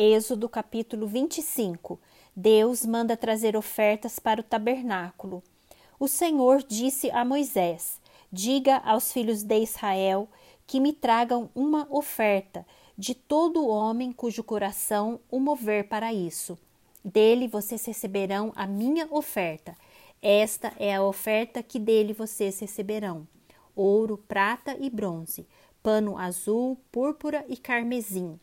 Êxodo capítulo 25. Deus manda trazer ofertas para o tabernáculo. O Senhor disse a Moisés: Diga aos filhos de Israel que me tragam uma oferta de todo homem cujo coração o mover para isso. Dele vocês receberão a minha oferta. Esta é a oferta que dele vocês receberão: ouro, prata e bronze, pano azul, púrpura e carmesim,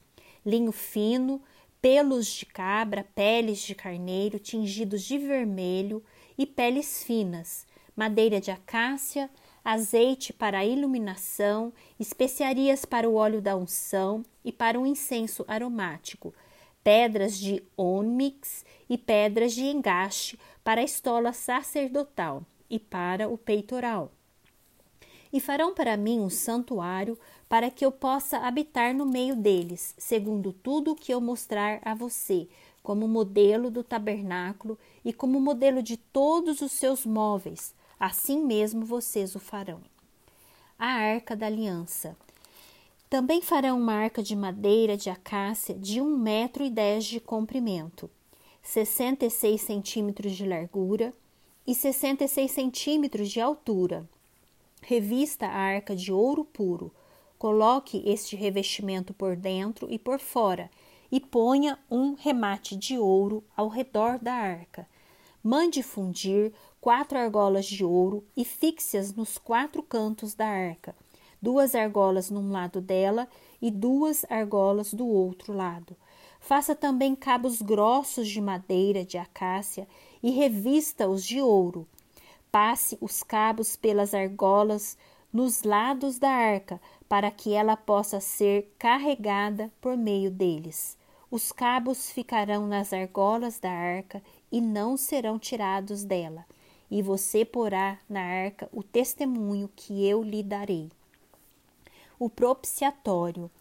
linho fino, pelos de cabra, peles de carneiro tingidos de vermelho e peles finas, madeira de acácia, azeite para a iluminação, especiarias para o óleo da unção e para o incenso aromático, pedras de ônix e pedras de engaste para a estola sacerdotal e para o peitoral. E farão para mim um santuário para que eu possa habitar no meio deles, segundo tudo o que eu mostrar a você, como modelo do tabernáculo e como modelo de todos os seus móveis, assim mesmo vocês o farão. A arca da aliança. Também farão uma arca de madeira de acácia de um metro e dez de comprimento, sessenta e seis centímetros de largura e sessenta e seis centímetros de altura. Revista a arca de ouro puro. Coloque este revestimento por dentro e por fora e ponha um remate de ouro ao redor da arca. Mande fundir quatro argolas de ouro e fixe-as nos quatro cantos da arca, duas argolas num lado dela e duas argolas do outro lado. Faça também cabos grossos de madeira de acácia e revista-os de ouro. Passe os cabos pelas argolas nos lados da arca, para que ela possa ser carregada por meio deles. Os cabos ficarão nas argolas da arca e não serão tirados dela, e você porá na arca o testemunho que eu lhe darei. O propiciatório.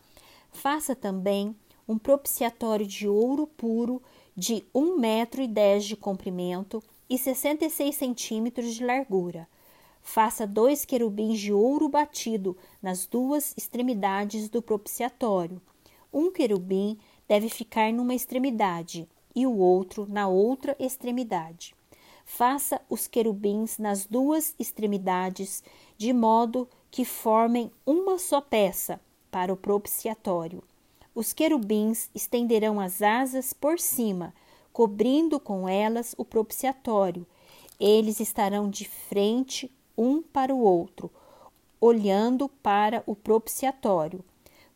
Faça também um propiciatório de ouro puro de um metro e dez de comprimento e sessenta e seis centímetros de largura. Faça dois querubins de ouro batido nas duas extremidades do propiciatório. Um querubim deve ficar numa extremidade e o outro na outra extremidade. Faça os querubins nas duas extremidades, de modo que formem uma só peça para o propiciatório. Os querubins estenderão as asas por cima, cobrindo com elas o propiciatório. Eles estarão de frente um para o outro, olhando para o propiciatório.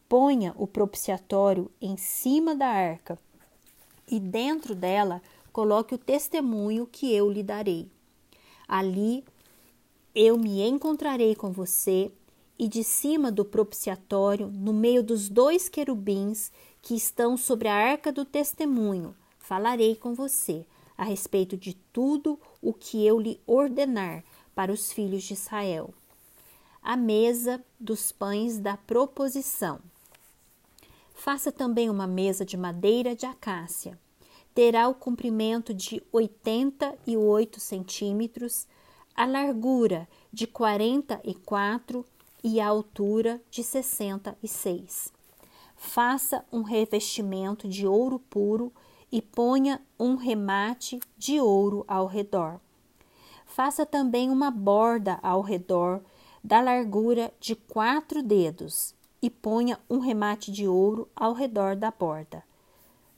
Ponha o propiciatório em cima da arca e dentro dela coloque o testemunho que eu lhe darei. Ali eu me encontrarei com você e de cima do propiciatório, no meio dos dois querubins que estão sobre a arca do testemunho, falarei com você a respeito de tudo o que eu lhe ordenar para os filhos de Israel. A mesa dos pães da proposição. Faça também uma mesa de madeira de acácia. Terá o comprimento de 88 centímetros, a largura de 44 e a altura de 66. Faça um revestimento de ouro puro e ponha um remate de ouro ao redor. Faça também uma borda ao redor da largura de quatro dedos e ponha um remate de ouro ao redor da borda.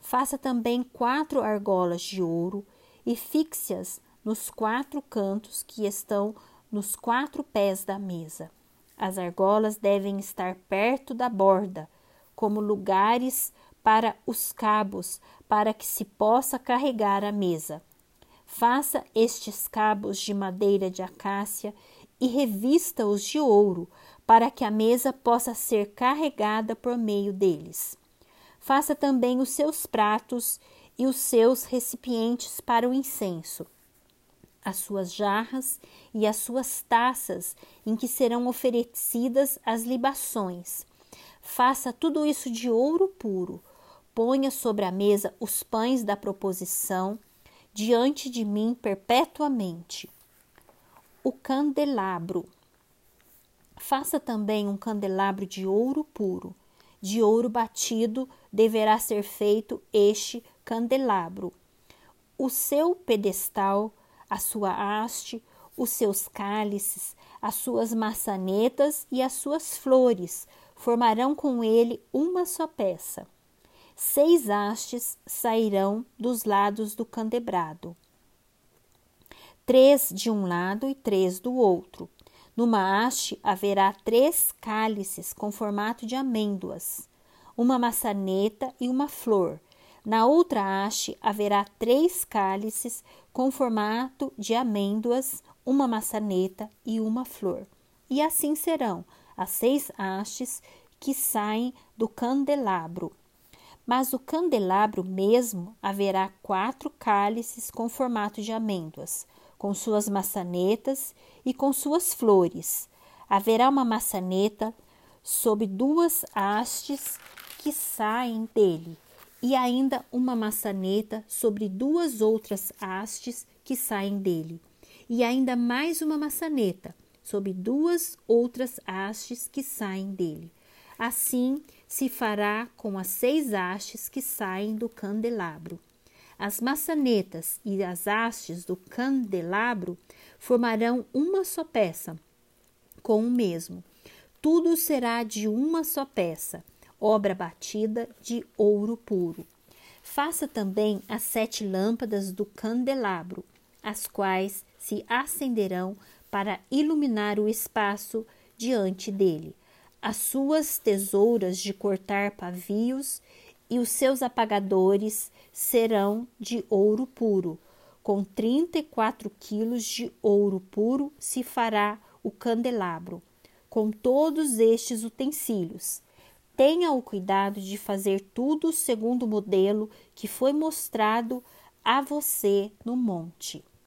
Faça também quatro argolas de ouro e fixe-as nos quatro cantos que estão nos quatro pés da mesa. As argolas devem estar perto da borda, como lugares para os cabos, para que se possa carregar a mesa. Faça estes cabos de madeira de acácia e revista-os de ouro, para que a mesa possa ser carregada por meio deles. Faça também os seus pratos e os seus recipientes para o incenso, as suas jarras e as suas taças em que serão oferecidas as libações. Faça tudo isso de ouro puro. Ponha sobre a mesa os pães da proposição diante de mim perpetuamente. O candelabro Faça também um candelabro de ouro puro, de ouro batido deverá ser feito este candelabro. O seu pedestal, a sua haste, os seus cálices, as suas maçanetas e as suas flores formarão com ele uma só peça. Seis hastes sairão dos lados do candebrado, três de um lado e três do outro. Numa haste haverá três cálices com formato de amêndoas, uma maçaneta e uma flor. Na outra haste haverá três cálices com formato de amêndoas, uma maçaneta e uma flor. E assim serão as seis hastes que saem do candelabro. Mas o candelabro mesmo haverá quatro cálices com formato de amêndoas, com suas maçanetas e com suas flores. Haverá uma maçaneta sob duas hastes que saem dele, e ainda uma maçaneta sobre duas outras hastes que saem dele, e ainda mais uma maçaneta sob duas outras hastes que saem dele. Assim se fará com as seis hastes que saem do candelabro. As maçanetas e as hastes do candelabro formarão uma só peça, com o mesmo. Tudo será de uma só peça, obra batida de ouro puro. Faça também as sete lâmpadas do candelabro, as quais se acenderão para iluminar o espaço diante dele as suas tesouras de cortar pavios e os seus apagadores serão de ouro puro. Com trinta e quatro quilos de ouro puro se fará o candelabro, com todos estes utensílios. Tenha o cuidado de fazer tudo segundo o modelo que foi mostrado a você no monte.